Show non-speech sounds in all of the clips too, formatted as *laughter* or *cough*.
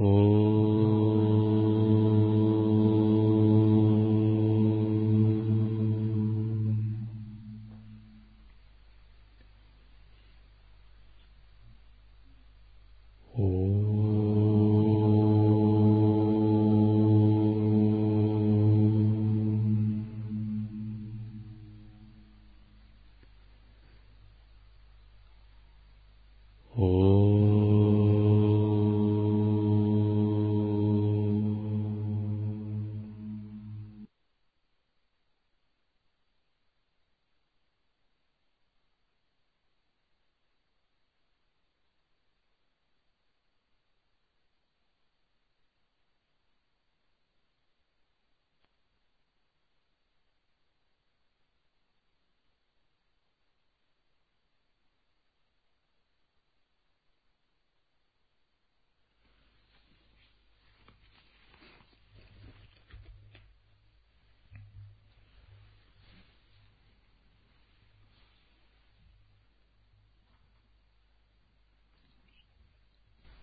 Oh.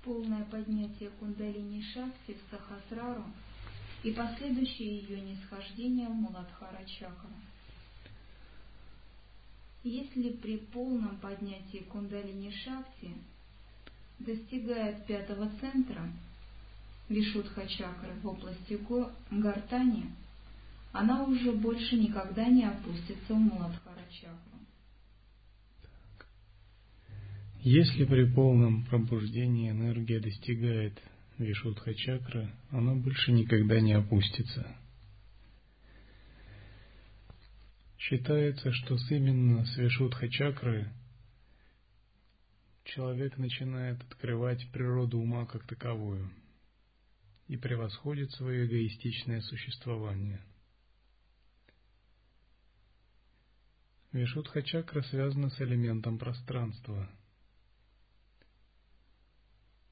Полное поднятие кундалини шакти в сахасрару и последующее ее нисхождение в Муладхара чакру. Если при полном поднятии кундалини шакти достигает пятого центра, Вишудха чакры в области гортани, она уже больше никогда не опустится в Муладхара чакру. Если при полном пробуждении энергия достигает вишудха чакры, она больше никогда не опустится. Считается, что с именно с вишудха чакры человек начинает открывать природу ума как таковую и превосходит свое эгоистичное существование. Вишудха чакра связана с элементом пространства –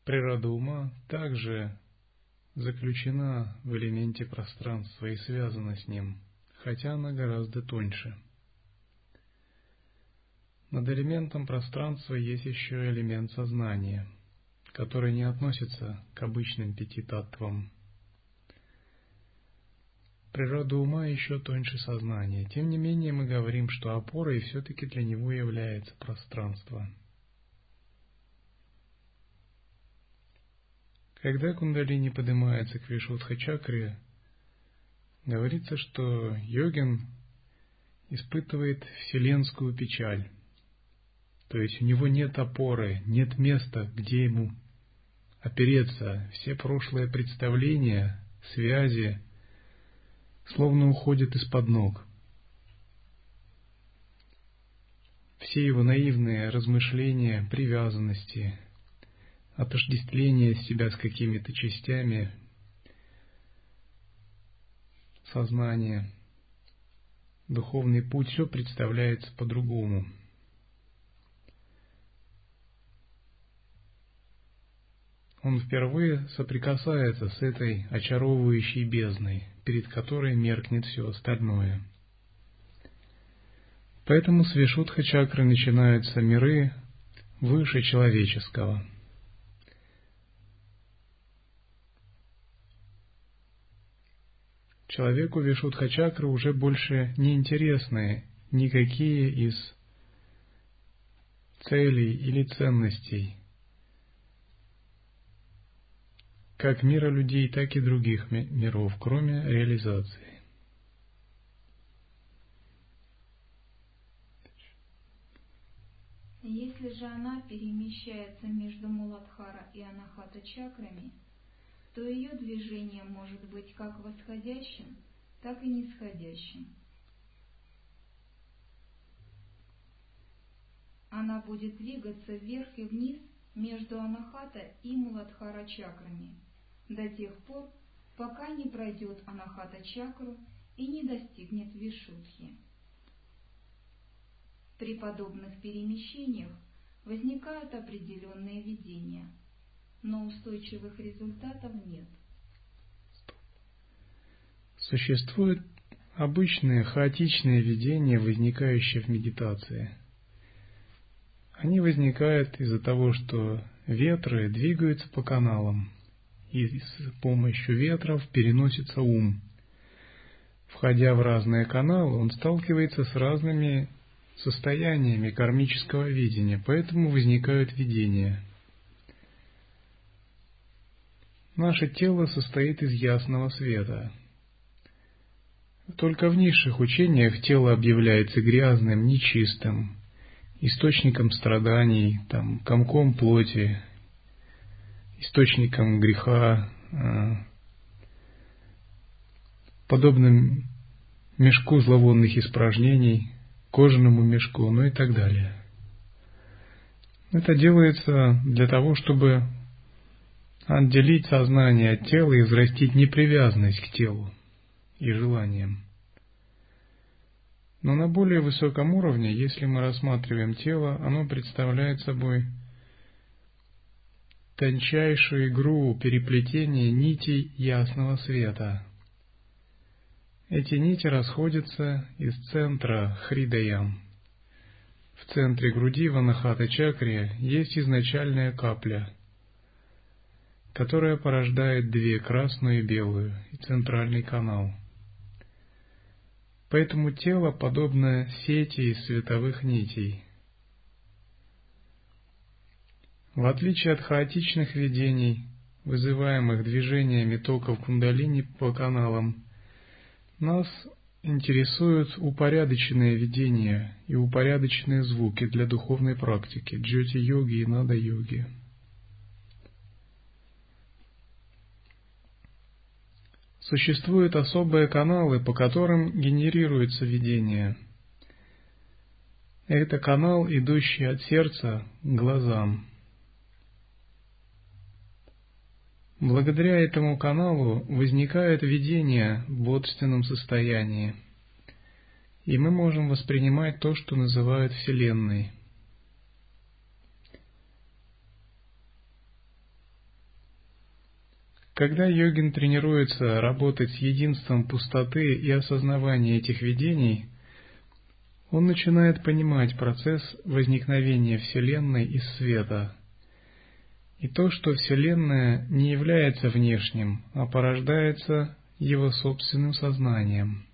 Природа ума также заключена в элементе пространства и связана с ним, хотя она гораздо тоньше. Над элементом пространства есть еще элемент сознания, который не относится к обычным пяти татвам. Природа ума еще тоньше сознания. Тем не менее, мы говорим, что опорой все-таки для него является пространство – Когда кундалини поднимается к Вишудха чакре, говорится, что йогин испытывает вселенскую печаль. То есть у него нет опоры, нет места, где ему опереться. Все прошлые представления, связи, словно уходят из-под ног. Все его наивные размышления, привязанности, отождествление себя с какими-то частями сознания, духовный путь, все представляется по-другому. Он впервые соприкасается с этой очаровывающей бездной, перед которой меркнет все остальное. Поэтому с Вишудха чакры начинаются миры выше человеческого – Человеку Вишудха-чакры уже больше не интересны никакие из целей или ценностей, как мира людей, так и других миров, кроме реализации. Если же она перемещается между Муладхара и Анахата чакрами – то ее движение может быть как восходящим, так и нисходящим. Она будет двигаться вверх и вниз между анахата и муладхара чакрами до тех пор, пока не пройдет анахата чакру и не достигнет вишудхи. При подобных перемещениях возникают определенные видения – но устойчивых результатов нет. Существуют обычные хаотичные видения, возникающие в медитации. Они возникают из-за того, что ветры двигаются по каналам и с помощью ветров переносится ум. Входя в разные каналы, он сталкивается с разными состояниями кармического видения, поэтому возникают видения. Наше тело состоит из ясного света. Только в низших учениях тело объявляется грязным, нечистым, источником страданий, там, комком плоти, источником греха, э, подобным мешку зловонных испражнений, кожаному мешку, ну и так далее. Это делается для того, чтобы отделить сознание от тела и взрастить непривязанность к телу и желаниям. Но на более высоком уровне, если мы рассматриваем тело, оно представляет собой тончайшую игру переплетения нитей ясного света. Эти нити расходятся из центра Хридаям. В центре груди в Анахата чакре есть изначальная капля, которая порождает две, красную и белую, и центральный канал. Поэтому тело подобно сети из световых нитей – В отличие от хаотичных видений, вызываемых движениями токов кундалини по каналам, нас интересуют упорядоченные видения и упорядоченные звуки для духовной практики джоти-йоги и нада-йоги. Существуют особые каналы, по которым генерируется видение. Это канал, идущий от сердца к глазам – Благодаря этому каналу возникает видение в бодственном состоянии, и мы можем воспринимать то, что называют Вселенной. Когда йогин тренируется работать с единством пустоты и осознавания этих видений, он начинает понимать процесс возникновения Вселенной из света – и то, что Вселенная не является внешним, а порождается его собственным сознанием.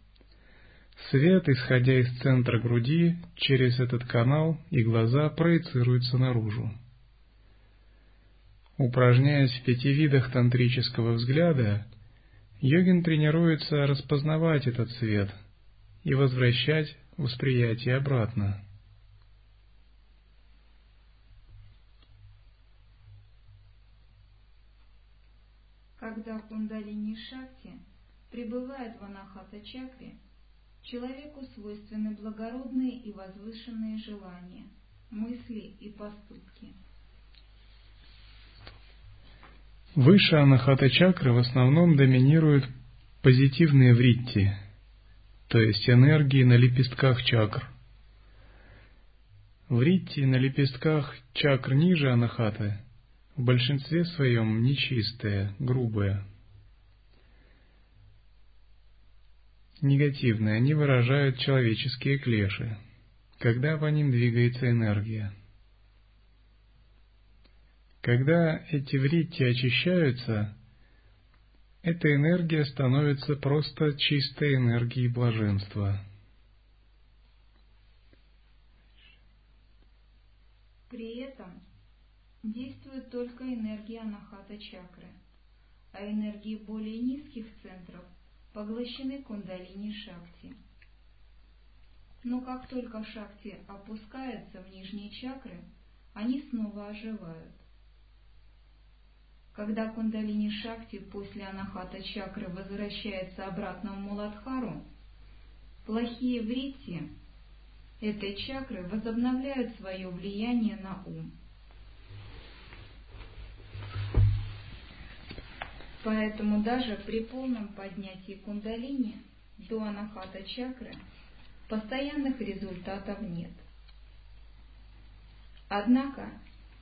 Свет, исходя из центра груди, через этот канал и глаза проецируется наружу. Упражняясь в пяти видах тантрического взгляда, йогин тренируется распознавать этот свет и возвращать восприятие обратно. Когда кундалини шакти пребывает в анахата чакре, человеку свойственны благородные и возвышенные желания, мысли и поступки. Выше анахата чакры в основном доминируют позитивные вритти, то есть энергии на лепестках чакр. Вритти на лепестках чакр ниже анахаты в большинстве своем нечистое, грубое. Негативные, они выражают человеческие клеши, когда по ним двигается энергия. Когда эти вритти очищаются, эта энергия становится просто чистой энергией блаженства. При этом действует только энергия анахата чакры, а энергии более низких центров поглощены кундалини шакти. Но как только шакти опускается в нижние чакры, они снова оживают. Когда кундалини шакти после анахата чакры возвращается обратно в Муладхару, плохие вритти этой чакры возобновляют свое влияние на ум. Поэтому даже при полном поднятии кундалини до анахата чакры постоянных результатов нет. Однако,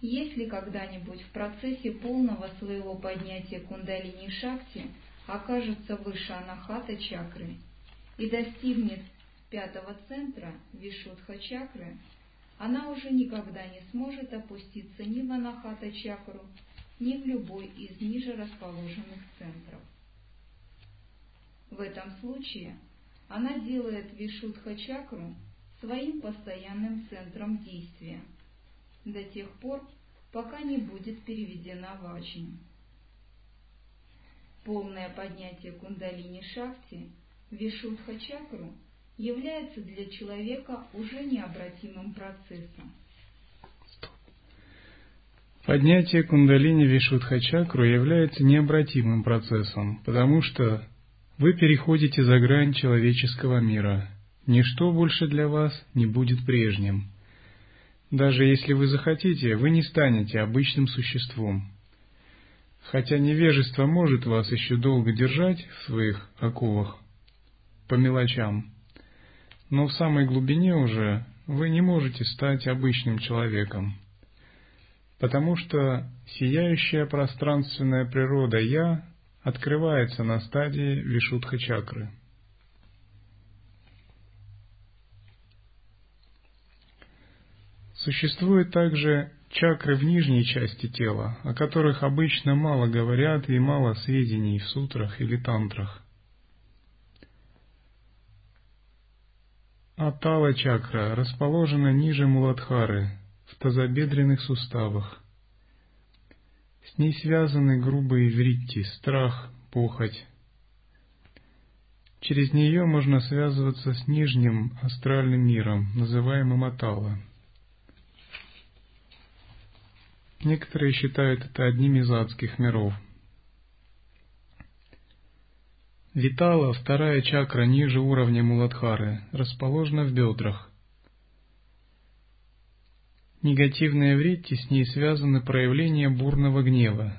если когда-нибудь в процессе полного своего поднятия кундалини шакти окажется выше анахата чакры и достигнет пятого центра вишудха чакры, она уже никогда не сможет опуститься ни в анахата чакру, ни в любой из ниже расположенных центров. В этом случае она делает Вишудха-чакру своим постоянным центром действия до тех пор, пока не будет переведена в Ачни. Полное поднятие кундалини шахти, Вишудха-чакру, является для человека уже необратимым процессом. Поднятие кундалини Вишудха-чакру является необратимым процессом, потому что вы переходите за грань человеческого мира. Ничто больше для вас не будет прежним. Даже если вы захотите, вы не станете обычным существом. Хотя невежество может вас еще долго держать в своих оковах по мелочам, но в самой глубине уже вы не можете стать обычным человеком, потому что сияющая пространственная природа «Я» открывается на стадии вишудха-чакры. Существуют также чакры в нижней части тела, о которых обычно мало говорят и мало сведений в сутрах или тантрах. Атала чакра расположена ниже Муладхары, в тазобедренных суставах. С ней связаны грубые вритти, страх, похоть. Через нее можно связываться с нижним астральным миром, называемым Атала. Некоторые считают это одним из адских миров. Витала, вторая чакра ниже уровня Муладхары, расположена в бедрах. Негативные вритти с ней связаны проявления бурного гнева.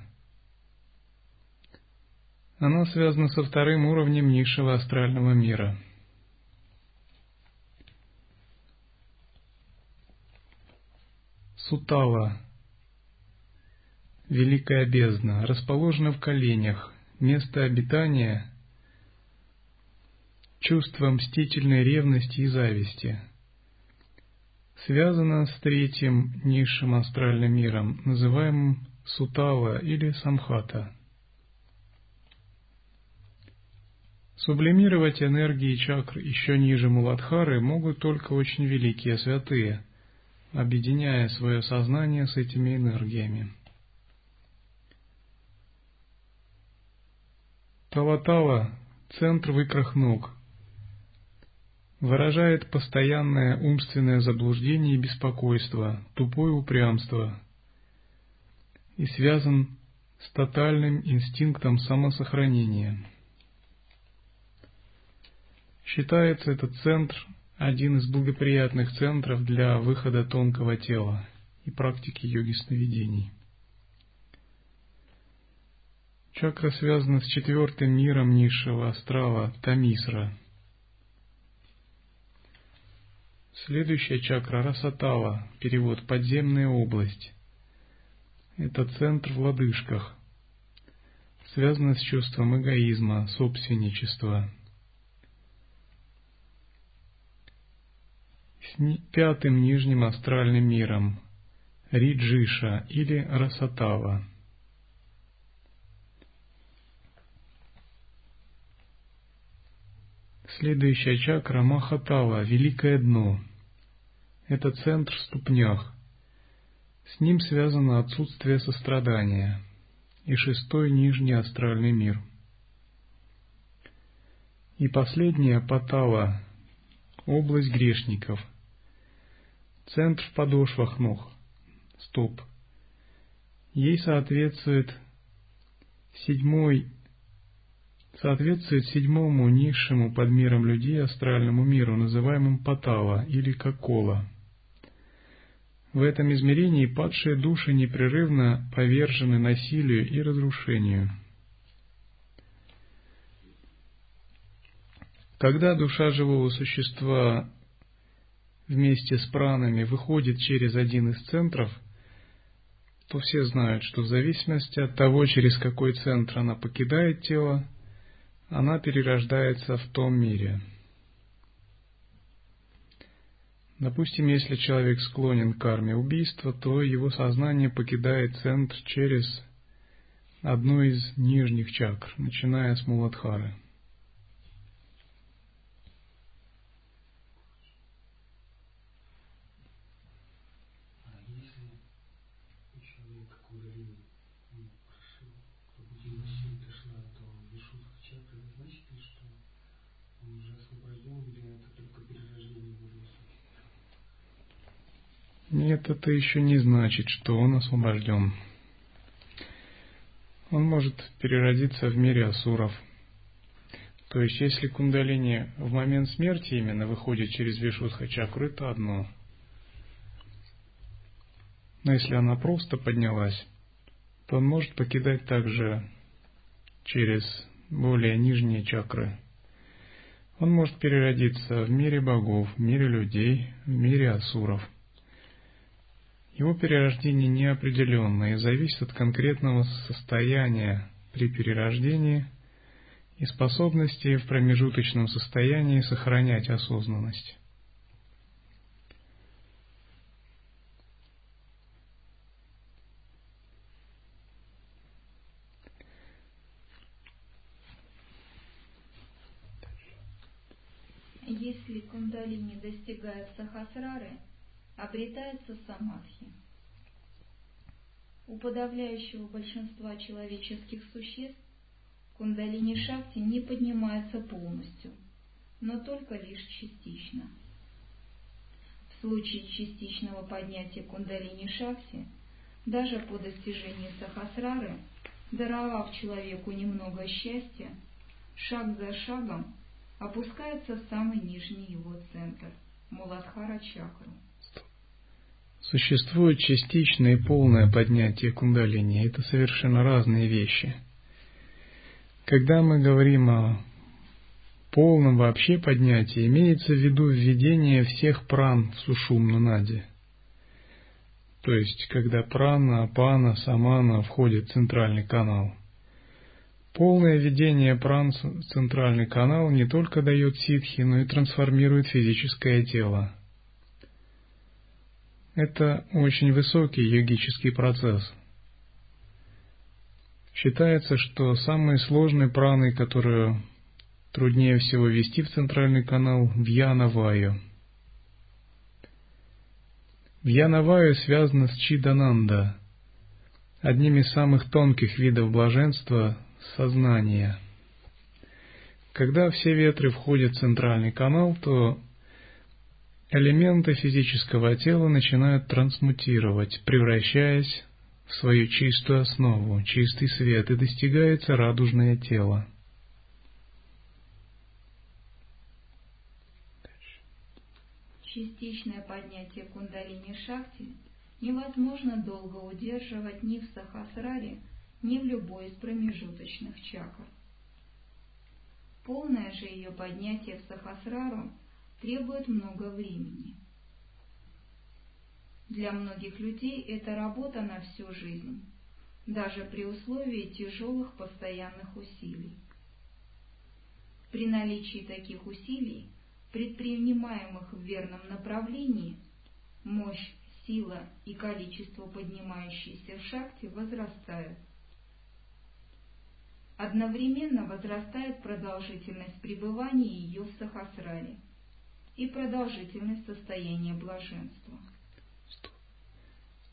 Она связана со вторым уровнем низшего астрального мира. Сутала, великая бездна, расположена в коленях, место обитания чувства мстительной ревности и зависти – связана с третьим низшим астральным миром, называемым Сутала или Самхата. Сублимировать энергии чакр еще ниже Муладхары могут только очень великие святые, объединяя свое сознание с этими энергиями. Талатала – центр в икрах ног – выражает постоянное умственное заблуждение и беспокойство, тупое упрямство и связан с тотальным инстинктом самосохранения. Считается этот центр один из благоприятных центров для выхода тонкого тела и практики йоги сновидений. Чакра связана с четвертым миром низшего астрала Тамисра – Следующая чакра Расатала, перевод «подземная область». Это центр в лодыжках. Связано с чувством эгоизма, собственничества. С пятым нижним астральным миром Риджиша или Расатала. Следующая чакра Махатала, великое дно – это центр в ступнях. С ним связано отсутствие сострадания и шестой нижний астральный мир. И последняя Патала, область грешников, центр в подошвах ног, стоп. Ей соответствует седьмой соответствует седьмому низшему под миром людей астральному миру, называемому Патала или Кокола. В этом измерении падшие души непрерывно повержены насилию и разрушению. Когда душа живого существа вместе с пранами выходит через один из центров, то все знают, что в зависимости от того, через какой центр она покидает тело, она перерождается в том мире – Допустим, если человек склонен к карме убийства, то его сознание покидает центр через одну из нижних чакр, начиная с Муладхары. Нет, это еще не значит, что он освобожден. Он может переродиться в мире асуров. То есть, если кундалини в момент смерти именно выходит через Вишудха чакру, это одно. Но если она просто поднялась, то он может покидать также через более нижние чакры. Он может переродиться в мире богов, в мире людей, в мире асуров – его перерождение неопределенно и зависит от конкретного состояния при перерождении и способности в промежуточном состоянии сохранять осознанность. Если кундалини достигает сахасрары, обретается самадхи. У подавляющего большинства человеческих существ кундалини шакти не поднимается полностью, но только лишь частично. В случае частичного поднятия кундалини шакти, даже по достижении сахасрары, даровав человеку немного счастья, шаг за шагом опускается в самый нижний его центр – Муладхара чакру. Существует частичное и полное поднятие кундалини. Это совершенно разные вещи. Когда мы говорим о полном вообще поднятии, имеется в виду введение всех пран в сушумну нади. То есть, когда прана, апана, самана входит в центральный канал. Полное введение пран в центральный канал не только дает ситхи, но и трансформирует физическое тело. Это очень высокий йогический процесс. Считается, что самые сложные праны, которые труднее всего вести в центральный канал, Вьяна-Ваю. Вьяна-Ваю связано с Чидананда, одним из самых тонких видов блаженства – сознания. Когда все ветры входят в центральный канал, то элементы физического тела начинают трансмутировать, превращаясь в свою чистую основу, чистый свет, и достигается радужное тело. Частичное поднятие кундалини шакти невозможно долго удерживать ни в сахасраре, ни в любой из промежуточных чакр. Полное же ее поднятие в сахасрару – требует много времени. Для многих людей это работа на всю жизнь, даже при условии тяжелых постоянных усилий. При наличии таких усилий, предпринимаемых в верном направлении, мощь, сила и количество поднимающейся в шахте возрастают. Одновременно возрастает продолжительность пребывания ее в Сахасраре – и продолжительность состояния блаженства.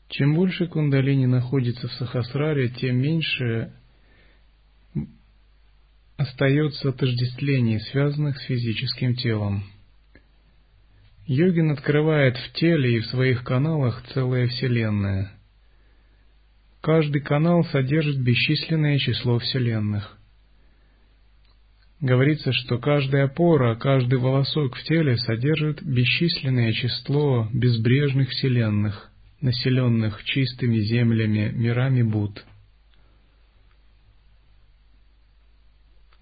Чем больше кундалини находится в сахасраре, тем меньше остается отождествлений, связанных с физическим телом. Йогин открывает в теле и в своих каналах целая вселенная. Каждый канал содержит бесчисленное число вселенных. Говорится, что каждая опора, каждый волосок в теле содержит бесчисленное число безбрежных вселенных, населенных чистыми землями, мирами Буд.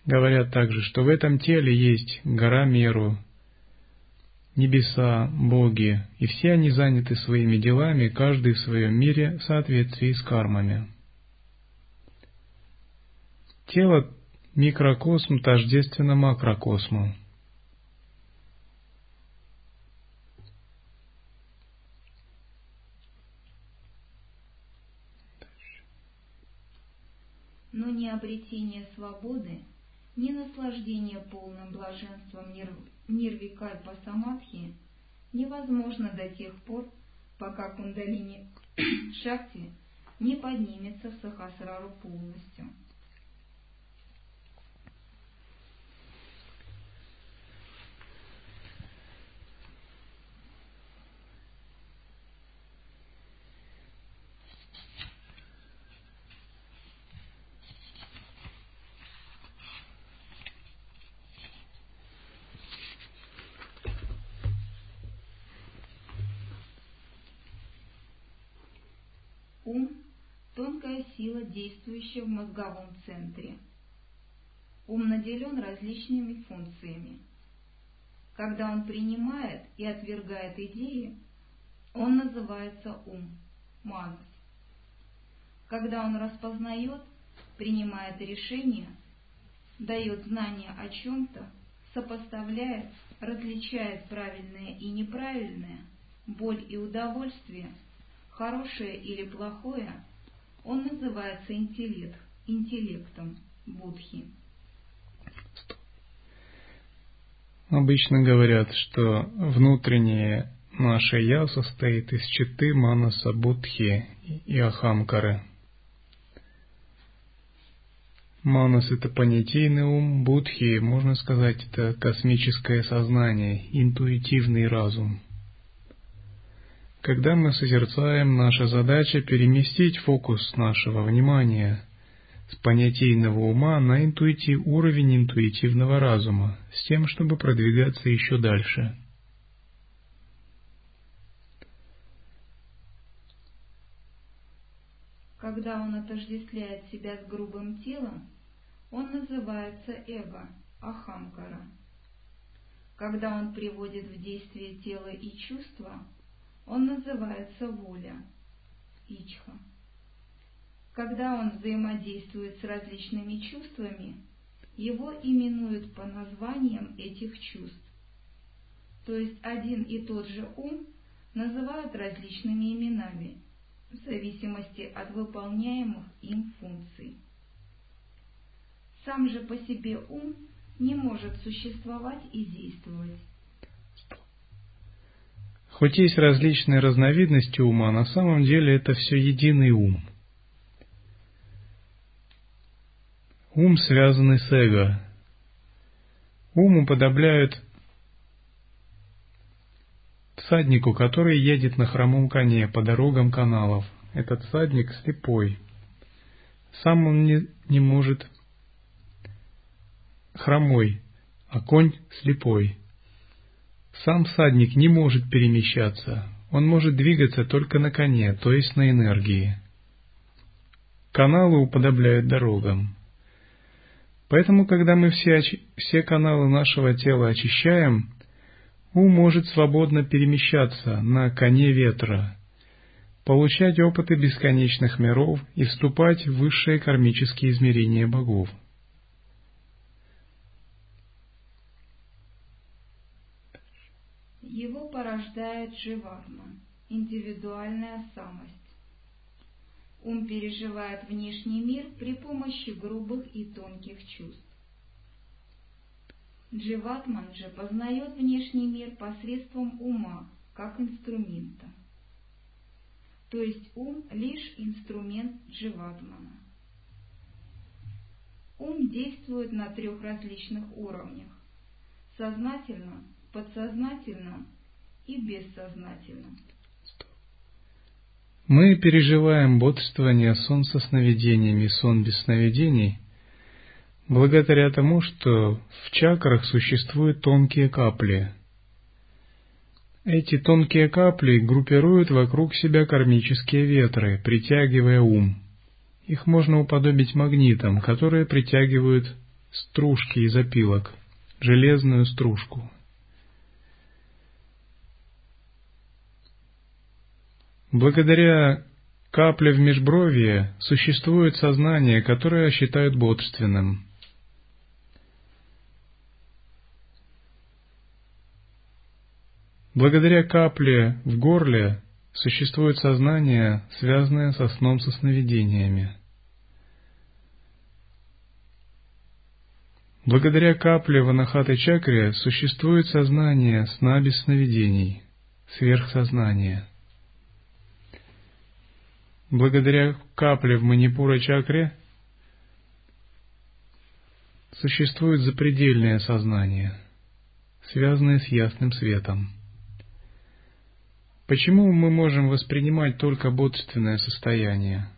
Говорят также, что в этом теле есть гора Меру, небеса, боги, и все они заняты своими делами, каждый в своем мире в соответствии с кармами. Тело Микрокосм тождественно макрокосму. обретения свободы, ни наслаждение полным блаженством нир, нирвикальпа самадхи невозможно до тех пор, пока кундалини *coughs* шакти не поднимется в сахасрару полностью. Ум – тонкая сила, действующая в мозговом центре. Ум наделен различными функциями. Когда он принимает и отвергает идеи, он называется ум, манас. Когда он распознает, принимает решения, дает знания о чем-то, сопоставляет, различает правильное и неправильное, боль и удовольствие – хорошее или плохое, он называется интеллект, интеллектом Будхи. Обычно говорят, что внутреннее наше «я» состоит из читы манаса будхи и ахамкары. Манас – это понятийный ум, будхи, можно сказать, это космическое сознание, интуитивный разум – когда мы созерцаем, наша задача переместить фокус нашего внимания с понятийного ума на интуитив, уровень интуитивного разума, с тем, чтобы продвигаться еще дальше. Когда он отождествляет себя с грубым телом, он называется эго, ахамкара. Когда он приводит в действие тело и чувства, он называется воля, ичха. Когда он взаимодействует с различными чувствами, его именуют по названиям этих чувств. То есть один и тот же ум называют различными именами, в зависимости от выполняемых им функций. Сам же по себе ум не может существовать и действовать. Хоть есть различные разновидности ума, на самом деле это все единый ум. Ум, связанный с эго. Ум уподобляют всаднику, который едет на хромом коне по дорогам каналов. Этот всадник слепой. Сам он не, не может хромой, а конь слепой. Сам всадник не может перемещаться, он может двигаться только на коне, то есть на энергии. Каналы уподобляют дорогам. Поэтому, когда мы все, все каналы нашего тела очищаем, ум может свободно перемещаться на коне ветра, получать опыты бесконечных миров и вступать в высшие кармические измерения богов. Его порождает дживарма, индивидуальная самость. Ум переживает внешний мир при помощи грубых и тонких чувств. Дживатман же познает внешний мир посредством ума, как инструмента. То есть ум лишь инструмент Дживатмана. Ум действует на трех различных уровнях. Сознательно, подсознательном и бессознательном. Мы переживаем бодрствование, сон со сновидениями, сон без сновидений, благодаря тому, что в чакрах существуют тонкие капли. Эти тонкие капли группируют вокруг себя кармические ветры, притягивая ум. Их можно уподобить магнитам, которые притягивают стружки из опилок, железную стружку. Благодаря капле в межбровье существует сознание, которое считают бодрственным. Благодаря капле в горле существует сознание, связанное со сном со сновидениями. Благодаря капле в анахата чакре существует сознание сна без сновидений, сверхсознание. Благодаря капле в манипура чакре существует запредельное сознание, связанное с ясным светом. Почему мы можем воспринимать только бодственное состояние?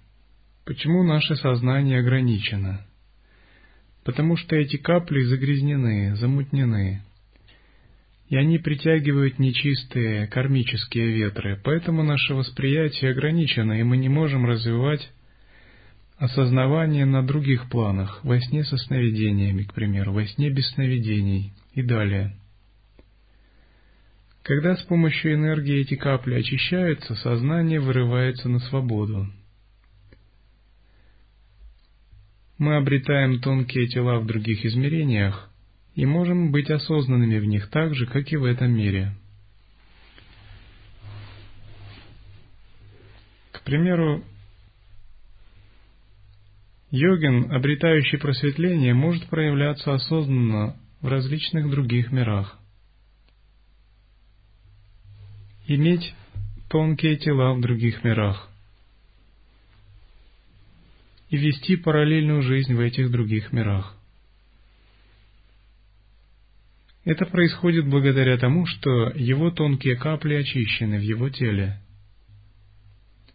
Почему наше сознание ограничено? Потому что эти капли загрязнены, замутнены, и они притягивают нечистые кармические ветры, поэтому наше восприятие ограничено, и мы не можем развивать осознавание на других планах, во сне со сновидениями, к примеру, во сне без сновидений и далее. Когда с помощью энергии эти капли очищаются, сознание вырывается на свободу. Мы обретаем тонкие тела в других измерениях и можем быть осознанными в них так же, как и в этом мире. К примеру, Йогин, обретающий просветление, может проявляться осознанно в различных других мирах. Иметь тонкие тела в других мирах и вести параллельную жизнь в этих других мирах. Это происходит благодаря тому, что его тонкие капли очищены в его теле,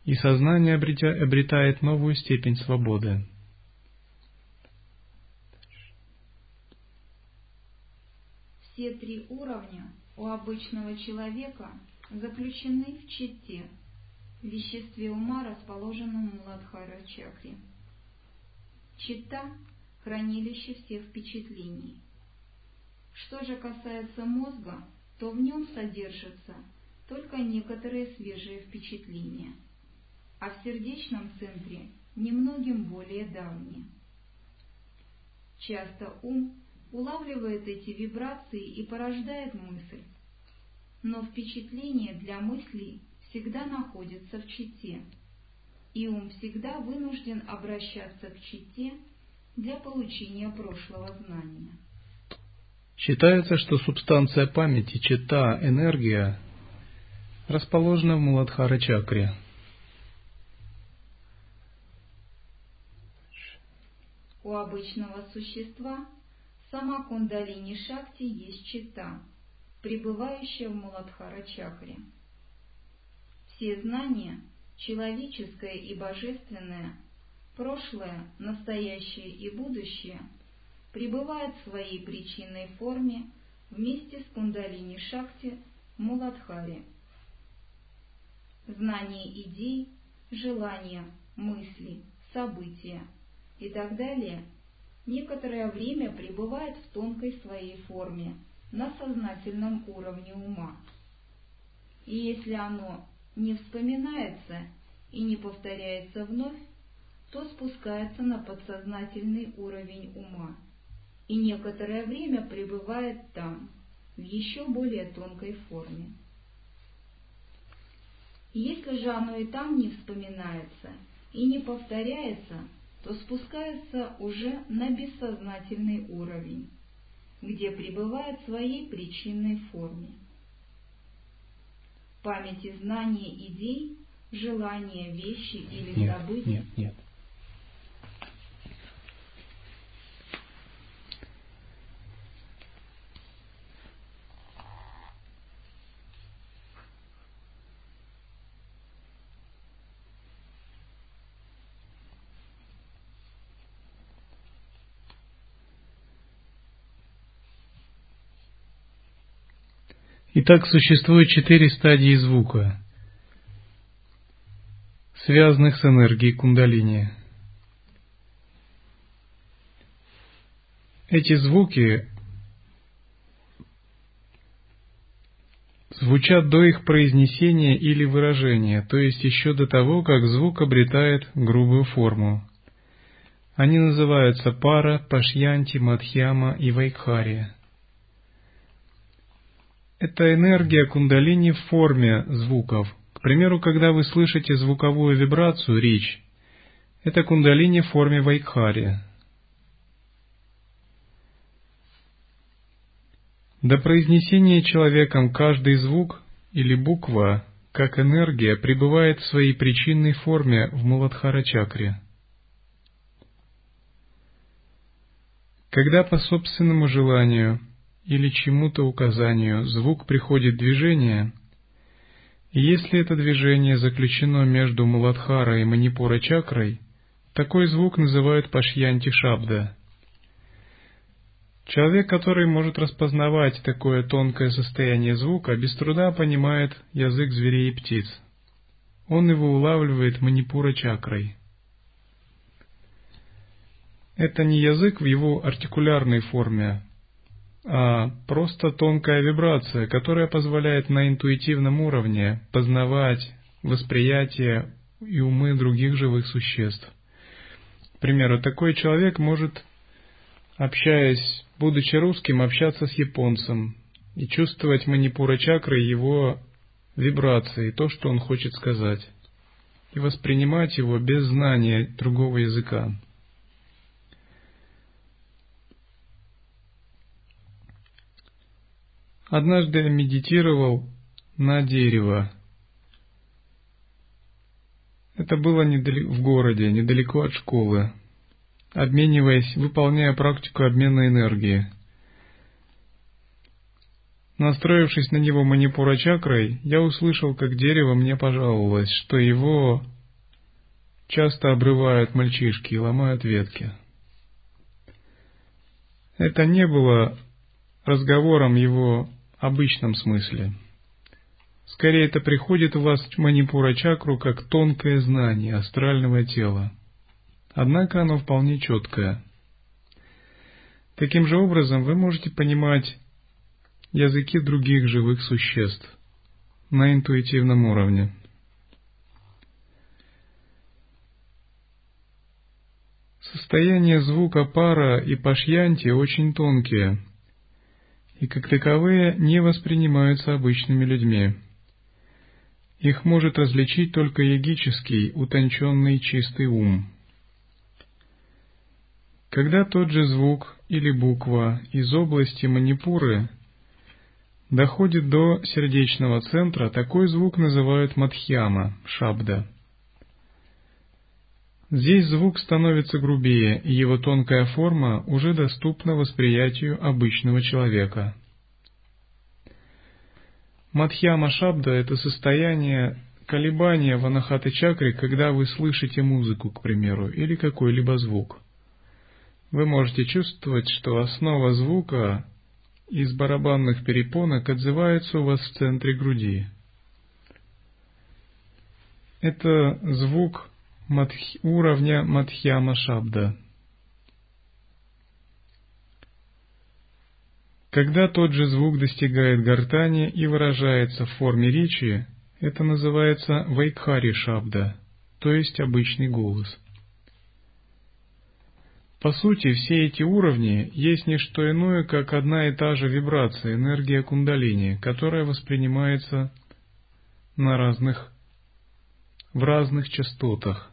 и сознание обретает новую степень свободы. Все три уровня у обычного человека заключены в чите, веществе ума, расположенном в Ладхара чакре. Чита – хранилище всех впечатлений. Что же касается мозга, то в нем содержатся только некоторые свежие впечатления, а в сердечном центре немногим более давние. Часто ум улавливает эти вибрации и порождает мысль. Но впечатление для мыслей всегда находится в чите, и ум всегда вынужден обращаться к чите для получения прошлого знания. Считается, что субстанция памяти, чита, энергия расположена в Муладхара чакре. У обычного существа Сама кундалини Шакти есть чита, пребывающая в Муладхара чакре. Все знания, человеческое и божественное, прошлое, настоящее и будущее, пребывают в своей причинной форме вместе с кундалини Шакти в Муладхаре. Знание идей, желания, мысли, события и так далее – некоторое время пребывает в тонкой своей форме, на сознательном уровне ума. И если оно не вспоминается и не повторяется вновь, то спускается на подсознательный уровень ума и некоторое время пребывает там, в еще более тонкой форме. Если же оно и там не вспоминается и не повторяется, то спускается уже на бессознательный уровень, где пребывает в своей причинной форме. Память и знание идей, желания, вещи или нет, события. Нет, нет. Итак, существует четыре стадии звука, связанных с энергией кундалини. Эти звуки звучат до их произнесения или выражения, то есть еще до того, как звук обретает грубую форму. Они называются пара, пашьянти, мадхьяма и вайкхария. Это энергия кундалини в форме звуков. К примеру, когда вы слышите звуковую вибрацию, речь, это кундалини в форме вайкхари. До произнесения человеком каждый звук или буква, как энергия, пребывает в своей причинной форме в Муладхара-чакре. Когда по собственному желанию или чему-то указанию звук приходит движение, и если это движение заключено между Муладхара и Манипура-чакрой, такой звук называют Пашьянти Шабда – Человек, который может распознавать такое тонкое состояние звука, без труда понимает язык зверей и птиц. Он его улавливает манипура чакрой. Это не язык в его артикулярной форме, а просто тонкая вибрация, которая позволяет на интуитивном уровне познавать восприятие и умы других живых существ. К примеру, такой человек может, общаясь будучи русским, общаться с японцем и чувствовать манипура чакры его вибрации, то, что он хочет сказать, и воспринимать его без знания другого языка. Однажды я медитировал на дерево. Это было в городе, недалеко от школы обмениваясь, выполняя практику обмена энергии. Настроившись на него манипура чакрой, я услышал, как дерево мне пожаловалось, что его часто обрывают мальчишки и ломают ветки. Это не было разговором его обычном смысле. Скорее, это приходит у вас в манипура чакру как тонкое знание астрального тела. Однако оно вполне четкое. Таким же образом вы можете понимать языки других живых существ на интуитивном уровне. Состояние звука пара и пашьянти очень тонкие, и как таковые не воспринимаются обычными людьми. Их может различить только йогический, утонченный чистый ум. Когда тот же звук или буква из области манипуры доходит до сердечного центра, такой звук называют мадхьяма, шабда. Здесь звук становится грубее, и его тонкая форма уже доступна восприятию обычного человека. Мадхьяма шабда – это состояние колебания в анахаты чакре, когда вы слышите музыку, к примеру, или какой-либо звук вы можете чувствовать, что основа звука из барабанных перепонок отзывается у вас в центре груди. Это звук матх... уровня Мадхьяма Шабда. Когда тот же звук достигает гортани и выражается в форме речи, это называется Вайкхари Шабда, то есть обычный голос. По сути, все эти уровни есть не что иное, как одна и та же вибрация, энергия кундалини, которая воспринимается на разных, в разных частотах.